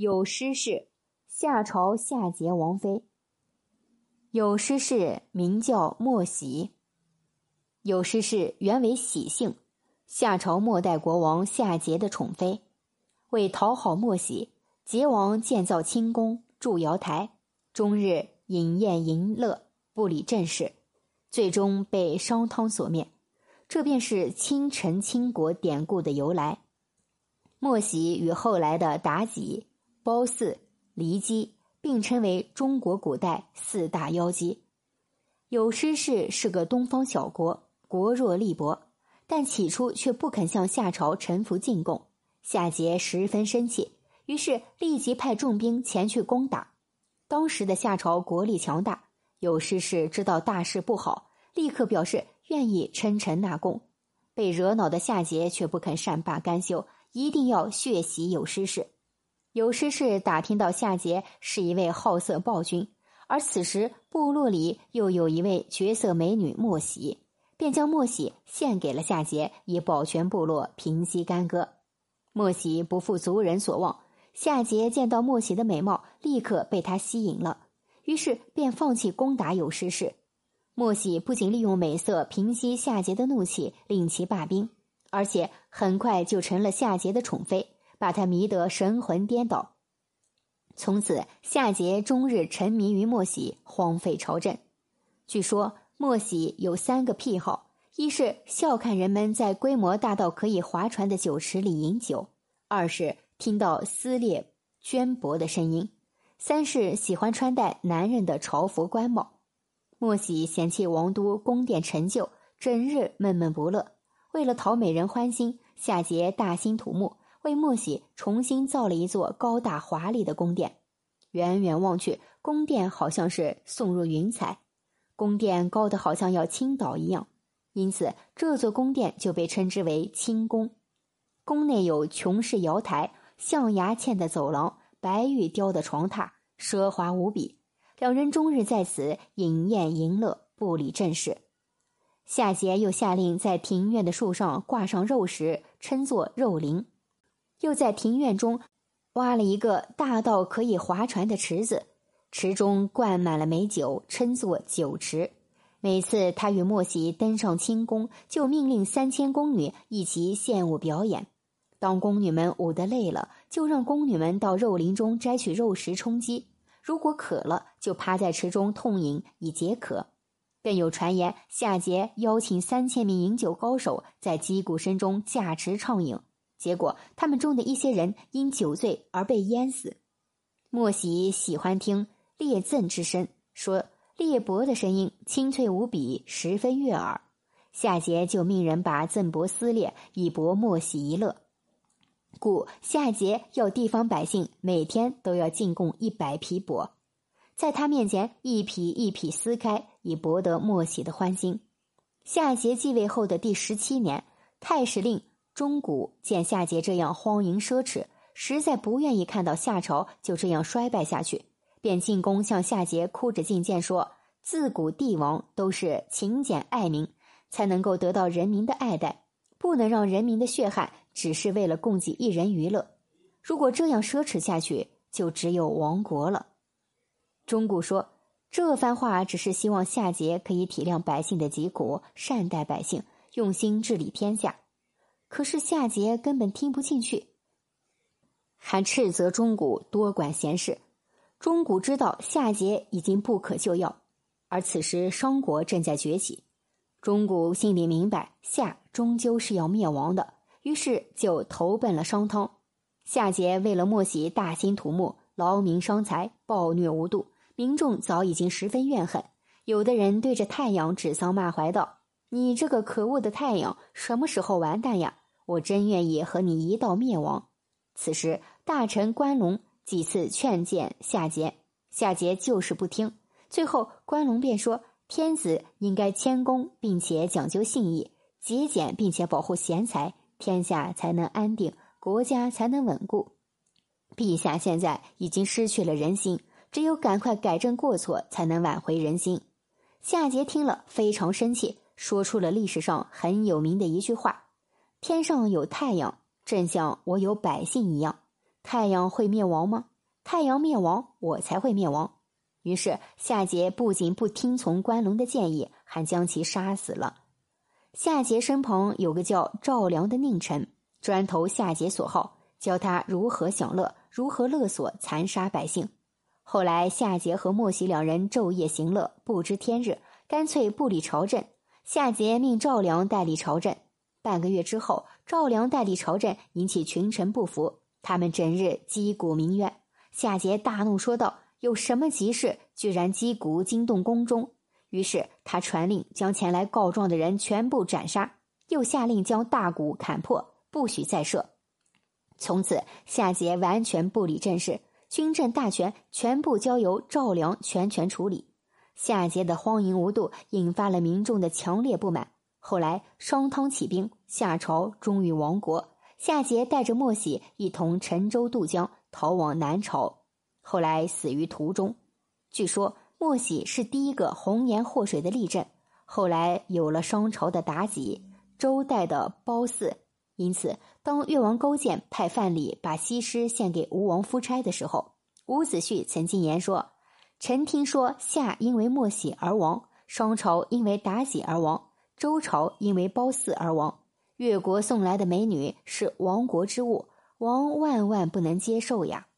有诗是，夏朝夏桀王妃。有诗是名叫莫喜。有诗是原为喜姓，夏朝末代国王夏桀的宠妃。为讨好莫喜，桀王建造清宫，筑瑶台，终日饮宴淫乐，不理政事，最终被商汤所灭。这便是倾城倾国典故的由来。莫喜与后来的妲己、褒姒、骊姬并称为中国古代四大妖姬。有诗氏是个东方小国，国弱力薄，但起初却不肯向夏朝臣服进贡。夏桀十分生气，于是立即派重兵前去攻打。当时的夏朝国力强大，有诗氏知道大事不好，立刻表示。愿意称臣纳贡，被惹恼的夏桀却不肯善罢甘休，一定要血洗有诗氏。有师氏打听到夏桀是一位好色暴君，而此时部落里又有一位绝色美女莫喜，便将莫喜献给了夏桀，以保全部落，平息干戈。莫喜不负族人所望，夏桀见到莫喜的美貌，立刻被她吸引了，于是便放弃攻打有师氏。莫喜不仅利用美色平息夏桀的怒气，令其罢兵，而且很快就成了夏桀的宠妃，把他迷得神魂颠倒。从此，夏桀终日沉迷于莫喜，荒废朝政。据说莫喜有三个癖好：一是笑看人们在规模大到可以划船的酒池里饮酒；二是听到撕裂绢帛的声音；三是喜欢穿戴男人的朝服官帽。莫喜嫌弃王都宫殿陈旧，整日闷闷不乐。为了讨美人欢心，夏桀大兴土木，为莫喜重新造了一座高大华丽的宫殿。远远望去，宫殿好像是送入云彩，宫殿高的好像要倾倒一样，因此这座宫殿就被称之为清宫。宫内有琼式瑶台、象牙嵌的走廊、白玉雕的床榻，奢华无比。两人终日在此饮宴淫乐，不理政事。夏桀又下令在庭院的树上挂上肉食，称作肉林；又在庭院中挖了一个大到可以划船的池子，池中灌满了美酒，称作酒池。每次他与莫喜登上清宫，就命令三千宫女一起献舞表演。当宫女们舞得累了，就让宫女们到肉林中摘取肉食充饥。如果渴了，就趴在池中痛饮以解渴。更有传言，夏桀邀请三千名饮酒高手在击鼓声中驾池畅饮，结果他们中的一些人因酒醉而被淹死。莫喜喜欢听列赠之声，说列帛的声音清脆无比，十分悦耳。夏桀就命人把赠帛撕裂，以博莫喜一乐。故夏桀要地方百姓每天都要进贡一百匹帛，在他面前一匹一匹撕开，以博得莫喜的欢心。夏桀继位后的第十七年，太史令钟古见夏桀这样荒淫奢侈，实在不愿意看到夏朝就这样衰败下去，便进宫向夏桀哭着进谏说：“自古帝王都是勤俭爱民，才能够得到人民的爱戴，不能让人民的血汗。”只是为了供给一人娱乐，如果这样奢侈下去，就只有亡国了。钟古说这番话只是希望夏桀可以体谅百姓的疾苦，善待百姓，用心治理天下。可是夏桀根本听不进去，还斥责钟古多管闲事。钟古知道夏桀已经不可救药，而此时商国正在崛起，钟古心里明白夏终究是要灭亡的。于是就投奔了商汤。夏桀为了莫喜大兴土木，劳民伤财，暴虐无度，民众早已经十分怨恨。有的人对着太阳指桑骂槐道：“你这个可恶的太阳，什么时候完蛋呀？我真愿意和你一道灭亡。”此时，大臣关龙几次劝谏夏桀，夏桀就是不听。最后，关龙便说：“天子应该谦恭，并且讲究信义，节俭，并且保护贤才。”天下才能安定，国家才能稳固。陛下现在已经失去了人心，只有赶快改正过错，才能挽回人心。夏桀听了非常生气，说出了历史上很有名的一句话：“天上有太阳，正像我有百姓一样。太阳会灭亡吗？太阳灭亡，我才会灭亡。于是夏桀不仅不听从关龙的建议，还将其杀死了。夏桀身旁有个叫赵良的佞臣，专投夏桀所好，教他如何享乐，如何勒索、残杀百姓。后来夏桀和莫喜两人昼夜行乐，不知天日，干脆不理朝政。夏桀命赵良代理朝政。半个月之后，赵良代理朝政，引起群臣不服，他们整日击鼓鸣冤。夏桀大怒，说道。有什么急事，居然击鼓惊动宫中？于是他传令将前来告状的人全部斩杀，又下令将大鼓砍破，不许再设。从此，夏桀完全不理政事，军政大权全部交由赵良全权处理。夏桀的荒淫无度，引发了民众的强烈不满。后来，商汤起兵，夏朝终于亡国。夏桀带着莫喜一同沉舟渡江，逃往南朝。后来死于途中。据说莫喜是第一个红颜祸水的例证。后来有了商朝的妲己、周代的褒姒，因此当越王勾践派范蠡把西施献给吴王夫差的时候，伍子胥曾经言说：“臣听说夏因为莫喜而亡，商朝因为妲己而亡，周朝因为褒姒而亡。越国送来的美女是亡国之物，王万万不能接受呀。”